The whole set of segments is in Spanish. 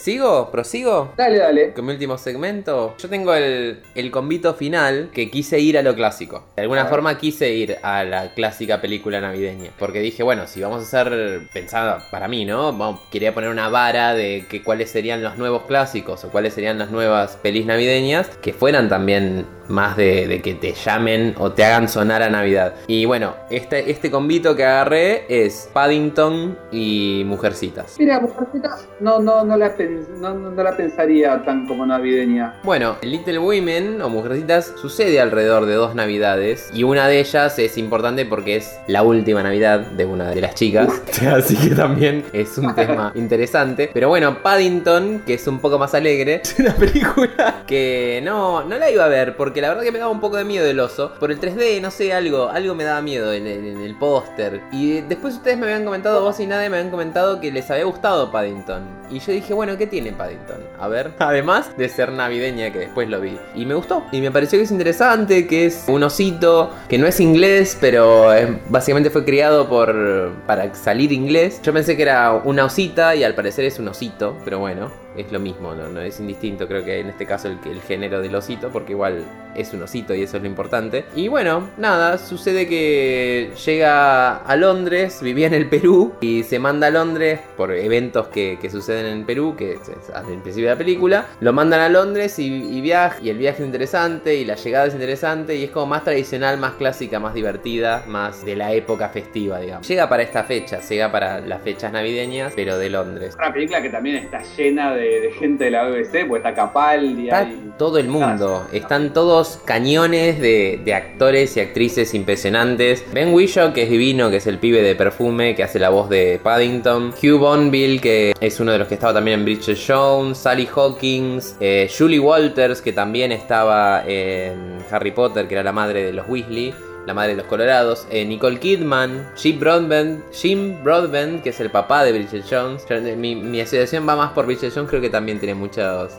¿Sigo? ¿Prosigo? Dale, dale. Con mi último segmento. Yo tengo el, el convito final que quise ir a lo clásico. De alguna forma quise ir a la clásica película navideña. Porque dije, bueno, si vamos a hacer, pensada para mí, ¿no? Quería poner una vara de que cuáles serían los nuevos clásicos o cuáles serían las nuevas pelis navideñas que fueran también más de, de que te llamen o te hagan sonar a Navidad. Y bueno, este, este convito que agarré es Paddington y Mujercitas. Mira, Mujercitas no, no, no, la no- no la pensaría tan como navideña. Bueno, Little Women o Mujercitas sucede alrededor de dos navidades y una de ellas es importante porque es la última navidad de una de las chicas, así que también es un tema interesante. Pero bueno, Paddington, que es un poco más alegre, es una película que no, no la iba a ver porque la verdad que me daba un poco de miedo el oso. Por el 3D, no sé, algo, algo me daba miedo en el, póster. Y después ustedes me habían comentado, vos y nadie me habían comentado que les había gustado Paddington. Y yo dije, bueno, ¿qué tiene Paddington? A ver, además de ser navideña, que después lo vi. Y me gustó. Y me pareció que es interesante, que es un osito, que no es inglés, pero básicamente fue criado por para salir inglés. Yo pensé que era una osita y al parecer es un osito, pero bueno, es lo mismo, no, es indistinto. Creo que en este caso el, género del osito, porque igual es un osito y eso es lo importante. Y bueno, nada, sucede que llega a Londres, vivía en el Perú y se manda a Londres por eventos que, suceden en Perú, que es, es al principio de la película. Lo mandan a Londres y, y viaja, y el viaje es interesante y la llegada es interesante y es como más tradicional, más clásica, más divertida, más de la época festiva, digamos. Llega para esta fecha, llega para las fechas navideñas, pero de Londres. Una película que también está llena de, de gente de la BBC, pues está Capaldi Está hay- todo el mundo. Están todos cañones de, de actores y actrices impresionantes. Ben Whishaw, que es divino, que es el pibe de perfume, que hace la voz de Paddington. Hugh Bonville, que es uno de los que estaba también en Bridget Jones. Sally Hawkins. eh, Julie Walters, que también estaba en Harry Potter, que era la madre de los Weasley. La madre de los Colorados, eh, Nicole Kidman, Jim Broadbent, Jim Broadbent, que es el papá de Bridget Jones. Mi, mi asociación va más por Bridget Jones, creo que también tiene muchos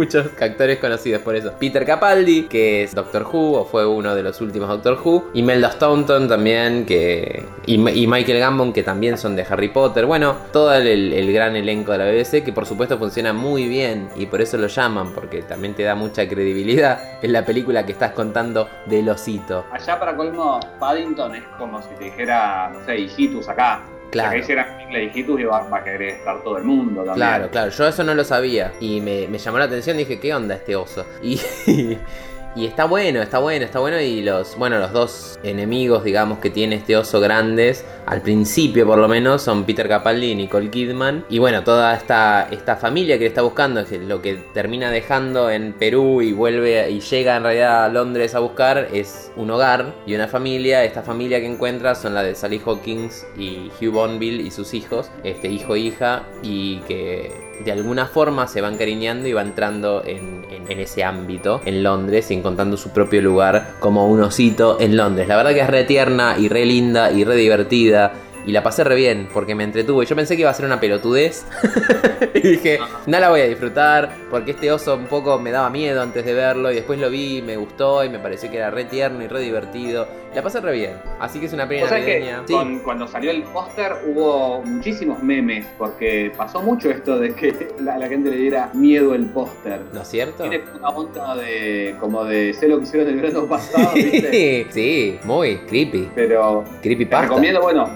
muchos actores conocidos por eso. Peter Capaldi, que es Doctor Who, o fue uno de los últimos Doctor Who. Imelda Staunton también, que. Y, y Michael Gambon, que también son de Harry Potter. Bueno, todo el, el gran elenco de la BBC, que por supuesto funciona muy bien. Y por eso lo llaman, porque también te da mucha credibilidad. Es la película que estás contando del osito. Allá para colmo, Paddington es como si te dijera, no sé, hijitus acá. Claro. Acá hicieran película de hijitus y va, va a querer estar todo el mundo también. Claro, claro, yo eso no lo sabía y me, me llamó la atención, dije, ¿qué onda este oso? Y, y está bueno, está bueno, está bueno y los, bueno, los dos enemigos, digamos, que tiene este oso grandes, al principio por lo menos, son Peter Capaldi y Nicole Kidman. Y bueno, toda esta, esta familia que le está buscando, que lo que termina dejando en Perú y vuelve y llega en realidad a Londres a buscar es un hogar y una familia. Esta familia que encuentra son la de Sally Hawkins y Hugh Bonville y sus hijos, este hijo e hija, y que de alguna forma se van cariñando y va entrando en, en- en ese ámbito en Londres y encontrando su propio lugar como un osito en Londres. La verdad que es re tierna y re linda y re divertida. Y la pasé re bien porque me entretuvo. Y yo pensé que iba a ser una pelotudez. y dije, no la voy a disfrutar porque este oso un poco me daba miedo antes de verlo. Y después lo vi y me gustó y me pareció que era re tierno y re divertido. La pasé re bien. Así que es una que navideña. Sí. con- cuando salió el póster hubo muchísimos memes, porque pasó mucho esto de que la, la gente le diera miedo el póster. ¿No es cierto? Tiene una onda de como de sé lo que hicieron el verano pasado, ¿viste? Sí, sí, muy creepy. Pero Creepy te pasta. recomiendo, bueno,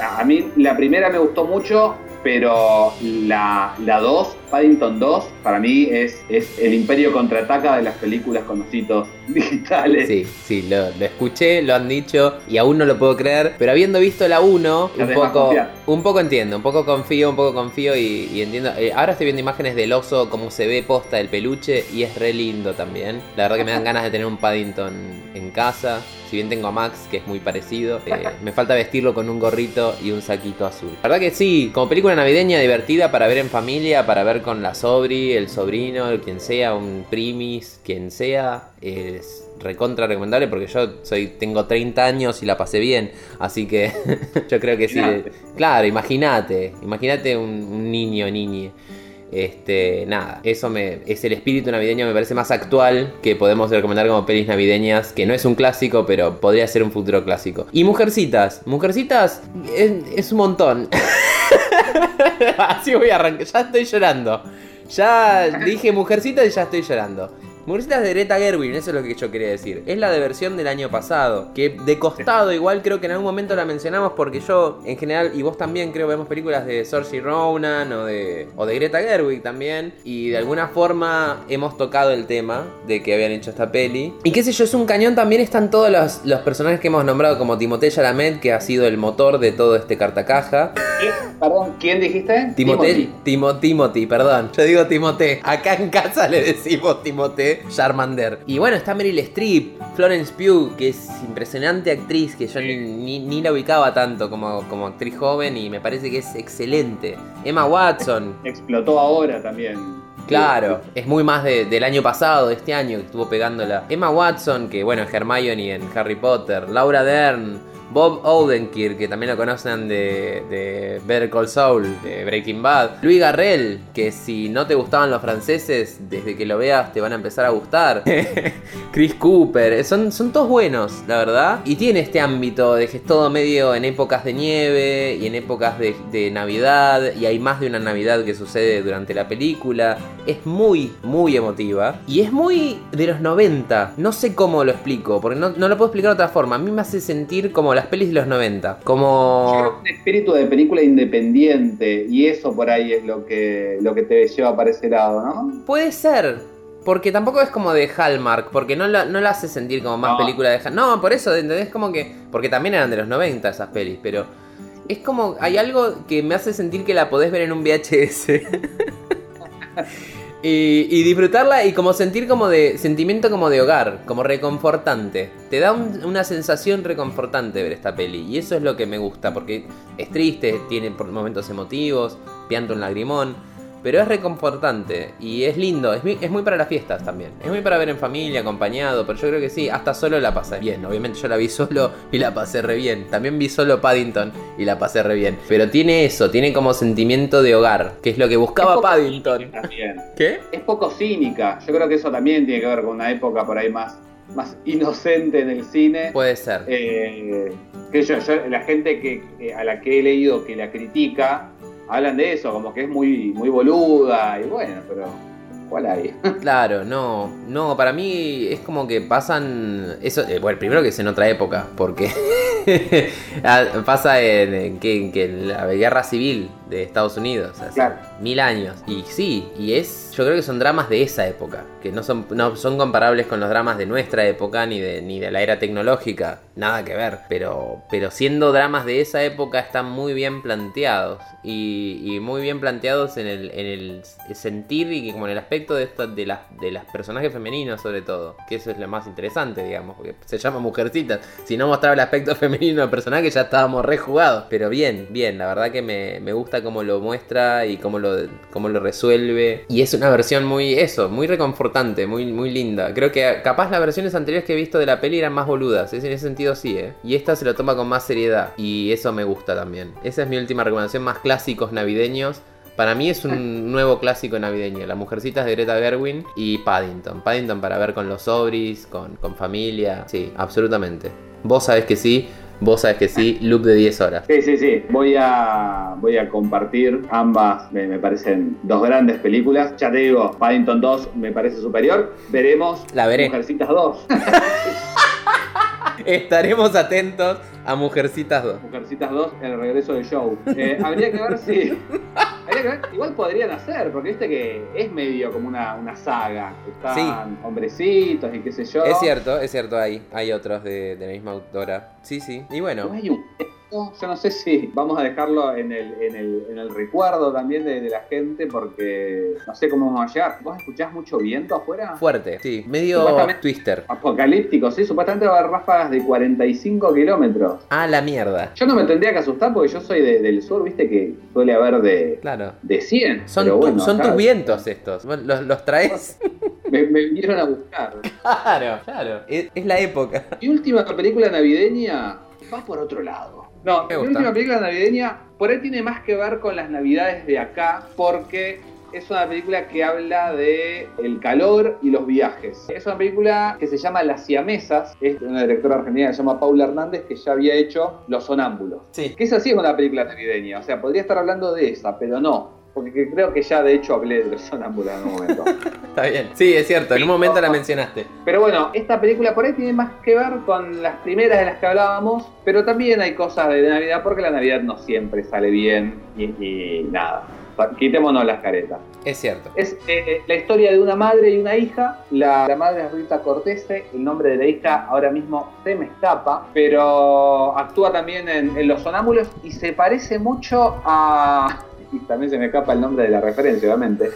a mí la primera me gustó mucho, pero la, la 2, Paddington 2, para mí es, es el imperio contraataca de las películas con ositos digitales. Sí, sí, lo, lo escuché, lo han dicho y aún no lo puedo creer. Pero habiendo visto la 1, Ya un poco, un poco entiendo, un poco confío, un poco confío y, y entiendo. Eh, ahora estoy viendo imágenes del oso, cómo se ve posta del peluche y es re lindo también. La verdad que me dan ganas de tener un Paddington en casa. Si bien tengo a Max, que es muy parecido, eh, me falta vestirlo con un gorrito y un saquito azul. La verdad que sí, como película navideña divertida para ver en familia, para ver con la sobri, el sobrino, el quien sea, un primis, quien sea, es recontra recomendable porque yo soy tengo 30 años y la pasé bien, así que yo creo que sí. Claro, imagínate, imagínate un, un niño, niñe. Este, nada, eso me es el espíritu navideño me parece más actual que podemos recomendar como pelis navideñas, que no es un clásico, pero podría ser un futuro clásico. Y Mujercitas, Mujercitas es, es un montón. Así voy a arrancar. Ya estoy llorando. Ya dije mujercita y ya estoy llorando. Mujercitas de Greta Gerwig, eso es lo que yo quería decir. Es la de versión del año pasado. Que de costado, igual creo que en algún momento la mencionamos porque yo, en general, y vos también creo, vemos películas de Saoirse Ronan o de, o de Greta Gerwig también. Y de alguna forma hemos tocado el tema de que habían hecho esta peli. Y qué sé yo, es un cañón. También están todos los, los personajes que hemos nombrado, como Timothée Chalamet, que ha sido el motor de todo este cartacaja. Perdón, ¿quién dijiste? Timothée, Timo, Timothy, perdón. Yo digo Timothée. Acá en casa le decimos Timothée Charmander. Y bueno, está Meryl Streep, Florence Pugh, que es impresionante actriz, que yo ni, ni- ni la ubicaba tanto como, como actriz joven y me parece que es excelente. Emma Watson, Explotó ahora también. Claro, es muy más de- del año pasado, de este año que estuvo pegándola. Emma Watson, que bueno, es Hermione en Harry Potter. Laura Dern. Bob Odenkirk, que también lo conocen de, de Better Call de Breaking Bad. Louis Garrel, que si no te gustaban los franceses, desde que lo veas te van a empezar a gustar. Chris Cooper, son, son todos buenos, la verdad. Y tiene este ámbito de que es todo medio en épocas de nieve y en épocas de Navidad. Y hay más de una Navidad que sucede durante la película. Es muy, muy emotiva. Y es muy de los 90. No sé cómo lo explico, porque no, no lo puedo explicar de otra forma. A mí me hace sentir como las pelis de los 90. Yo creo Como... que un espíritu de película independiente y eso por ahí es lo que, lo que te lleva para ese lado, ¿no? Puede ser. Porque tampoco es como de Hallmark, porque no la, no la hace sentir como más No. película de Hallmark. No, por eso, ¿entendés? Como que. Porque también eran de los 90 esas pelis, pero. Es como. Hay algo que me hace sentir que la podés ver en un VHS. y, disfrutarla y como sentir como de. Sentimiento como de hogar, como reconfortante. Te da un- una sensación reconfortante ver esta peli. Y eso es lo que me gusta, porque es triste, tiene por momentos emotivos, pianta un lagrimón. Pero es reconfortante y es lindo, es muy, es muy para las fiestas también. Es muy para ver en familia, acompañado, pero yo creo que sí, hasta solo la pasé bien. Obviamente yo la vi solo y la pasé re bien. También vi solo Paddington y la pasé re bien. Pero tiene eso, tiene como sentimiento de hogar, que es lo que buscaba Paddington. también. ¿Qué? Es poco cínica. Yo creo que eso también tiene que ver con una época por ahí más, más inocente en el cine. Puede ser. Eh, que yo, yo- la gente que, que- a la que he leído que la critica hablan de eso, como que es muy, muy boluda y bueno, pero ¿cuál hay? Claro, no, no, para mí es como que pasan, eso, eh, bueno, primero que es en otra época, porque pasa en, que, en la guerra civil de Estados Unidos, hace Claro. mil años, y sí, y es, yo creo que son dramas de esa época, que no son, no son comparables con los dramas de nuestra época, ni de, ni de la era tecnológica, nada que ver, pero, pero siendo dramas de esa época están muy bien planteados, y, y muy bien planteados en el, en el sentir y que como en el aspecto de, esto, de, las, de las personajes femeninos sobre todo, que eso es lo más interesante, digamos, porque se llama Mujercitas, si no mostraba el aspecto femenino del personaje ya estábamos rejugados, pero bien, bien, la verdad que me, me gusta cómo lo muestra y cómo lo, cómo lo resuelve, y es una versión muy, eso, muy reconfortante, muy, muy linda, creo que capaz las versiones anteriores que he visto de la peli eran más boludas, es en ese sentido sí, ¿eh? y esta se lo toma con más seriedad, y eso me gusta también, esa es mi última recomendación, más clásicos navideños, para mí es un nuevo clásico navideño. Las mujercitas de Greta Gerwin y Paddington. Paddington para ver con los sobris, con, con familia. Sí, absolutamente. Vos sabés que sí, vos sabés que sí. Loop de 10 horas. Sí, sí, sí. Voy a, voy a compartir ambas. Me, me parecen dos grandes películas. Ya te digo, Paddington 2 me parece superior. Veremos La veré. Mujercitas 2. Estaremos atentos a Mujercitas 2. Mujercitas 2, el regreso del show. Eh, habría que ver si. igual podrían hacer, porque viste que es medio como una, una saga. Están hombrecitos y qué sé yo. Es cierto, es cierto, hay, hay otros de, de la misma autora. Sí, sí. Y No bueno, hay un texto, yo no sé si vamos a dejarlo en el, en el, en el recuerdo también de, de la gente porque no sé cómo vamos a llegar. ¿Vos escuchás mucho viento afuera? fuerte. Sí, medio twister. Apocalíptico, sí, supuestamente va a haber ráfagas de 45 kilómetros. Ah, la mierda. Yo no me tendría que asustar porque yo soy de- del sur, viste que suele haber de, Claro. de 100. Son, pero tu- bueno, son tus vientos estos. ¿Los, los traes? Me, me vinieron a buscar. Claro, claro. Es, es la época. Mi última película navideña va por otro lado. No, mi última película navideña por ahí tiene más que ver con las navidades de acá, porque es una película que habla de el calor y los viajes. Es una película que se llama Las Siamesas, es de una directora argentina que se llama Paula Hernández, que ya había hecho Los Sonámbulos. Sí. Que esa sí es una película navideña, o sea, podría estar hablando de esa, pero no. Porque creo que ya de hecho hablé de Los Sonámbulos en un momento. Está bien. Sí, es cierto, en un momento la mencionaste. Pero bueno, esta película por ahí tiene más que ver con las primeras de las que hablábamos, pero también hay cosas de Navidad porque la Navidad no siempre sale bien y, y nada. Quitémonos las caretas. Es cierto. Es eh, la historia de una madre y una hija. La, la, madre es Rita Cortese. El nombre de la hija ahora mismo se me escapa. Pero actúa también en, en Los Sonámbulos y se parece mucho a. Y también se me escapa el nombre de la referencia, obviamente.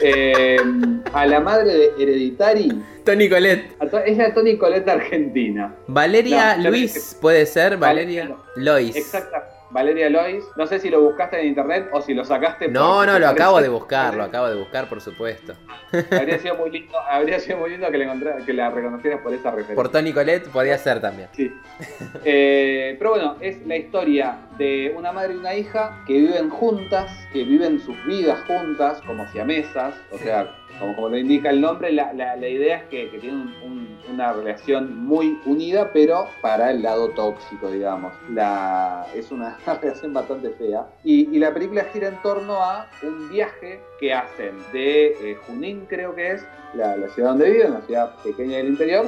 Eh, a la madre de Hereditary. Tony Colette. Es la Tony Colette argentina. Valeria no, Luis, puede ser. Valeria Val Lois. Exactamente. Valeria Lois. No sé si lo buscaste en internet o si lo sacaste. No, no, lo acabo de buscar, lo acabo de buscar, por supuesto. Habría sido muy lindo, habría sido muy lindo que, le que la reconocieras por esa referencia. Por Tony Colette podía ser también. Sí. Eh, pero bueno, es la historia de una madre y una hija que viven juntas, que viven sus vidas juntas, como siamesas, o sea, como, como lo indica el nombre, la, idea es que, que un, una relación muy unida, pero para el lado tóxico, digamos. Es una relación bastante fea. Y, la película gira en torno a un viaje que hacen de eh, Junín, creo que es, la, la ciudad donde viven, una ciudad pequeña del interior,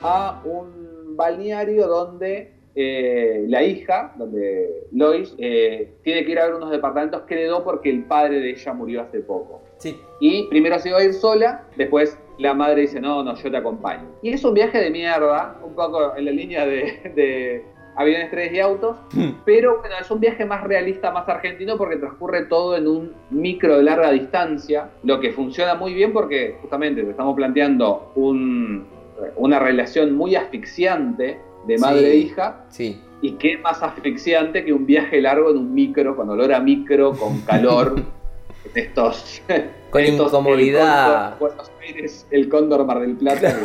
a un balneario donde eh, la hija, donde Lois, eh, tiene que ir a ver unos departamentos que heredó porque el padre de ella murió hace poco. Sí. Y primero se iba a ir sola, después la madre dice, no, no, yo te acompaño. Y es un viaje de mierda, un poco en la línea de, de aviones, trenes y autos, pero bueno, es un viaje más realista, más argentino, porque transcurre todo en un micro de larga distancia, lo que funciona muy bien porque justamente te estamos planteando un, una relación muy asfixiante de madre sí, e hija. Sí. Y qué más asfixiante que un viaje largo en un micro, con olor a micro, con calor, estos. Con estos, incomodidad. El cóndor, Buenos Aires, el Cóndor Mar del Plata.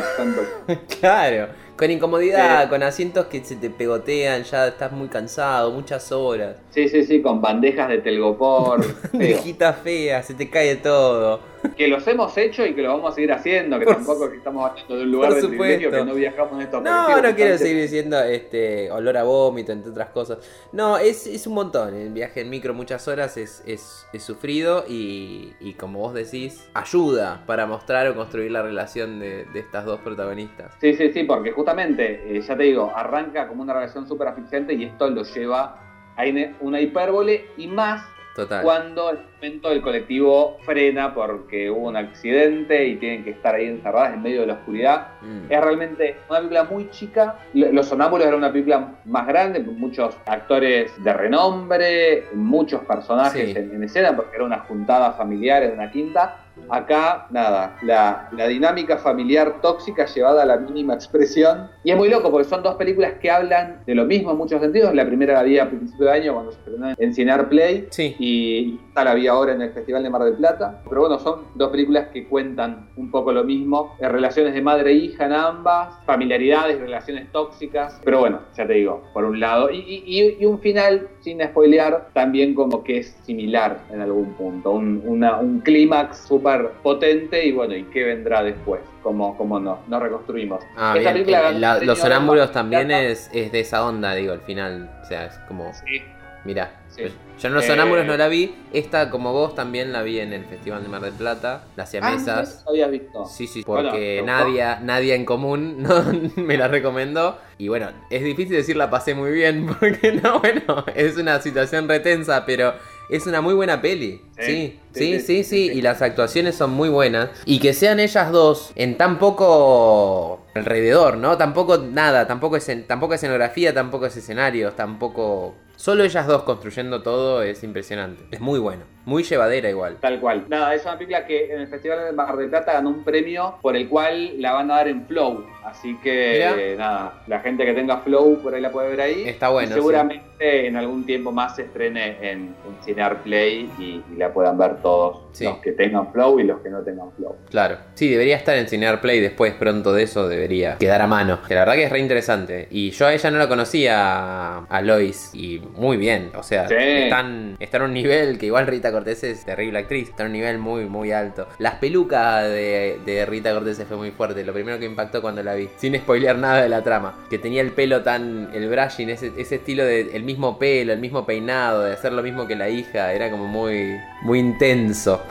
claro. Con incomodidad, eh, con asientos que se te pegotean, ya estás muy cansado, muchas horas. Sí, sí, sí, con bandejas de telgopor. Bandejitas feas, se te cae todo. Que los hemos hecho y que lo vamos a seguir haciendo, que Por tampoco que estamos hablando de un lugar de privilegio que no viajamos en estos No, no quiero seguir diciendo este olor a vómito, entre otras cosas. No, es, es un montón. El viaje en micro muchas horas es, es, es sufrido y, y, como vos decís, ayuda para mostrar o construir la relación de, de estas dos protagonistas. Sí, sí, sí, porque justamente, eh, ya te digo, arranca como una relación súper asfixiante y esto lo lleva a una hipérbole y más Total. cuando el momento del colectivo frena porque hubo un accidente y tienen que estar ahí encerradas en medio de la oscuridad. Mm. Es realmente una película muy chica. Los Sonámbulos era una película más grande, muchos actores de renombre, muchos personajes sí. en, en, escena, porque era una juntada familiar en una quinta. Acá, nada, la, la, dinámica familiar tóxica llevada a la mínima expresión. Y es muy loco porque son dos películas que hablan de lo mismo en muchos sentidos. La primera la vi a principio de año cuando se estrenó en Cinear Play. Sí. Y esta la vi ahora en el Festival de Mar del Plata. Pero bueno, son dos películas que cuentan un poco lo mismo. Relaciones de madre e hija en ambas, familiaridades, relaciones tóxicas. Pero bueno, ya te digo, por un lado. Y, y, y un final, sin spoilear, también como que es similar en algún punto. Un, una, un clímax súper potente y bueno, ¿y qué vendrá después? Como, como no, no reconstruimos. Ah, Esta bien. película la, los sonámbulos también es, es, de esa onda, digo, al final. O sea, es como. Sí. Mirá. Sí. Yo en los sonámbulos eh... no la vi. Esta, como vos, también la vi en el Festival de Mar del Plata. Las siamesas. Ah, había visto. Sí, sí, porque bueno, Nadia, Nadia en común no, me la recomendó. Y bueno, es difícil decir la pasé muy bien. Porque no, bueno, es una situación retensa, pero es una muy buena peli. Sí, sí, sí, sí, y las actuaciones son muy buenas. Y que sean ellas dos en tan poco alrededor, ¿no? Tampoco nada, tampoco, es, tampoco escenografía, tampoco es escenarios, tampoco... Solo ellas dos construyendo todo es impresionante. Es muy bueno. Muy llevadera igual. Tal cual. Nada, es una película que en el Festival de Mar del Plata ganó un premio por el cual la van a dar en Flow. Así que eh, nada, la gente que tenga Flow por ahí la puede ver ahí. Está bueno. Y seguramente sí. en algún tiempo más se estrene en, en Cinear Play y, y, la puedan ver todos. Sí. Los que tengan Flow y los que no tengan Flow. Claro. Sí, debería estar en Cinear Play después pronto de eso debería quedar a mano. Que la verdad que es re interesante. Y yo a ella no la conocía a Lois. Y muy bien. O sea, Sí. están, están a un nivel que igual Rita Cortés es terrible actriz. Está a un nivel muy, muy alto. Las pelucas de, de Rita Cortés fue muy fuerte. Lo primero que impactó cuando la vi. Sin spoilear nada de la trama. Que tenía el pelo tan. El brushing, ese, ese estilo de. El mismo pelo, el mismo peinado, de hacer lo mismo que la hija. Era como muy. Muy intenso.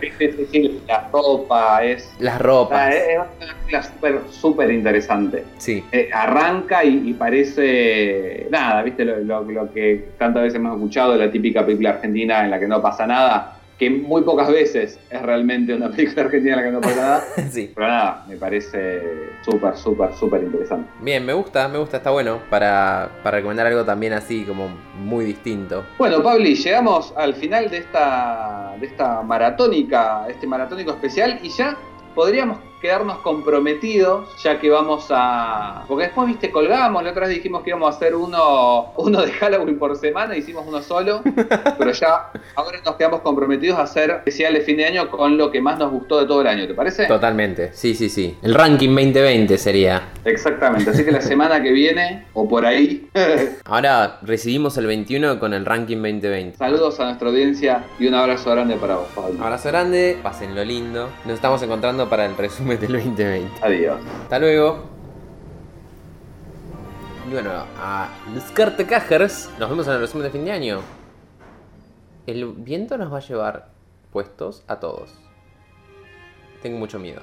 Sí, sí, sí, la ropa es. Las Ah, ropas. es es una película súper, súper interesante. Sí. Eh, arranca y, y parece nada, ¿viste? Lo, lo- lo que tantas veces hemos escuchado, la típica película argentina en la que no pasa nada, que muy pocas veces es realmente una película argentina en la que no pasa nada. sí. Pero nada, me parece súper, súper, súper interesante. Bien, me gusta, me gusta, está bueno. Para, para recomendar algo también así, como muy distinto. Bueno, Pabli, llegamos al final de esta, de esta maratónica, este maratónico especial y ya podríamos quedarnos comprometidos, ya que vamos a... Porque después, viste, colgamos, la otra vez dijimos que íbamos a hacer uno, uno de Halloween por semana, hicimos uno solo, pero ya ahora nos quedamos comprometidos a hacer especial de fin de año con lo que más nos gustó de todo el año, ¿te parece? Totalmente, sí, sí, sí. El ranking 2020 sería. Exactamente, así que la semana que viene, o por ahí, Ahora recibimos el 21 con el ranking 2020. saludos a nuestra audiencia y un abrazo grande para vos, Pablo. Abrazo grande, pasen lo lindo. Nos estamos encontrando para el resumen del 2020. Adiós. Hasta luego. Y bueno, a los cartacajers nos vemos en el resumen de fin de año. El viento nos va a llevar puestos a todos. Tengo mucho miedo.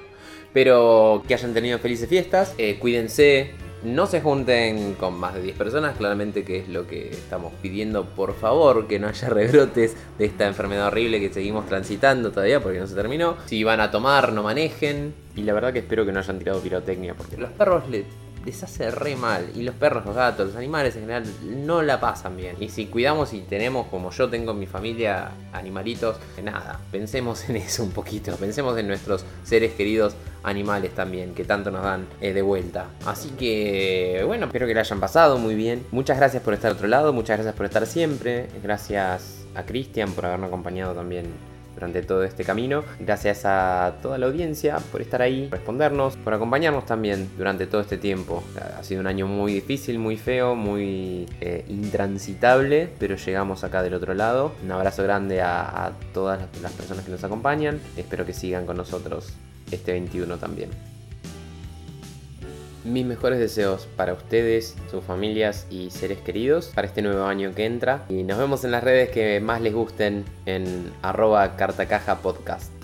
Pero que hayan tenido felices fiestas, eh, cuídense, no se junten con más de 10 personas, claramente que es lo que estamos pidiendo, por favor, que no haya rebrotes de esta enfermedad horrible que seguimos transitando todavía porque no se terminó. Si van a tomar, no manejen. Y la verdad que espero que no hayan tirado pirotecnia porque los perros le, les hace re mal. Y los perros, los gatos, los animales en general no la pasan bien. Y si cuidamos y tenemos, como yo tengo en mi familia, animalitos, nada, pensemos en eso un poquito. Pensemos en nuestros seres queridos animales también, que tanto nos dan eh, de vuelta. Así que, bueno, espero que la hayan pasado muy bien. Muchas gracias por estar al otro lado, muchas gracias por estar siempre. Gracias a Cristian por habernos acompañado también durante todo este camino. Gracias a toda la audiencia por estar ahí, por respondernos, por acompañarnos también durante todo este tiempo. Ha sido un año muy difícil, muy feo, muy eh, intransitable, pero llegamos acá del otro lado. Un abrazo grande a, todas las personas que nos acompañan. Espero que sigan con nosotros este 21 también. Mis mejores deseos para ustedes, sus familias y seres queridos para este nuevo año que entra. Y nos vemos en las redes que más les gusten en arroba cartacaja podcast.